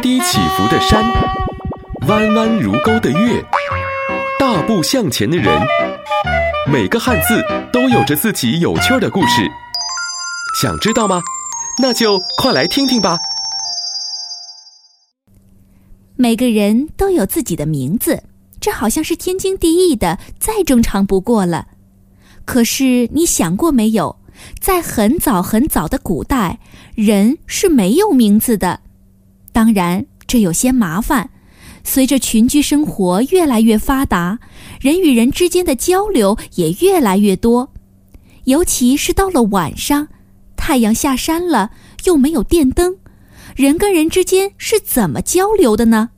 低起伏的山，弯弯如钩的月，大步向前的人，每个汉字都有着自己有趣的故事。想知道吗？那就快来听听吧。每个人都有自己的名字，这好像是天经地义的，再正常不过了。可是你想过没有，在很早很早的古代，人是没有名字的。当然，这有些麻烦。随着群居生活越来越发达，人与人之间的交流也越来越多。尤其是到了晚上，太阳下山了，又没有电灯，人跟人之间是怎么交流的呢？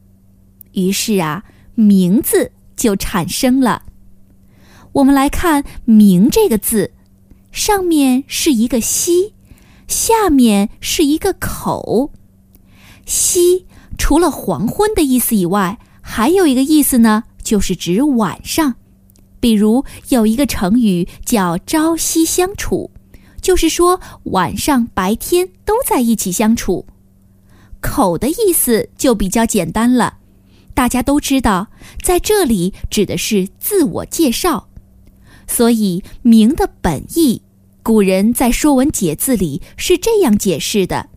于是啊，名字就产生了。我们来看“名”这个字，上面是一个“西”，下面是一个“口”。夕除了黄昏的意思以外，还有一个意思呢，就是指晚上。比如有一个成语叫“朝夕相处”，就是说晚上白天都在一起相处。口的意思就比较简单了，大家都知道，在这里指的是自我介绍。所以“名”的本意，古人在《说文解字》里是这样解释的。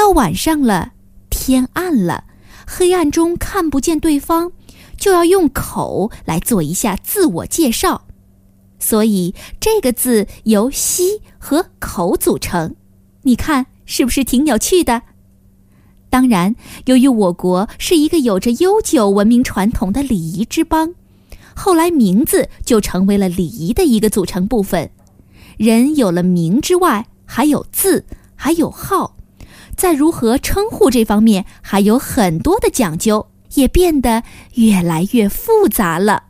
到晚上了，天暗了，黑暗中看不见对方，就要用口来做一下自我介绍，所以这个字由“西”和“口”组成。你看是不是挺有趣的？当然，由于我国是一个有着悠久文明传统的礼仪之邦，后来名字就成为了礼仪的一个组成部分。人有了名之外，还有字，还有号。在如何称呼这方面，还有很多的讲究，也变得越来越复杂了。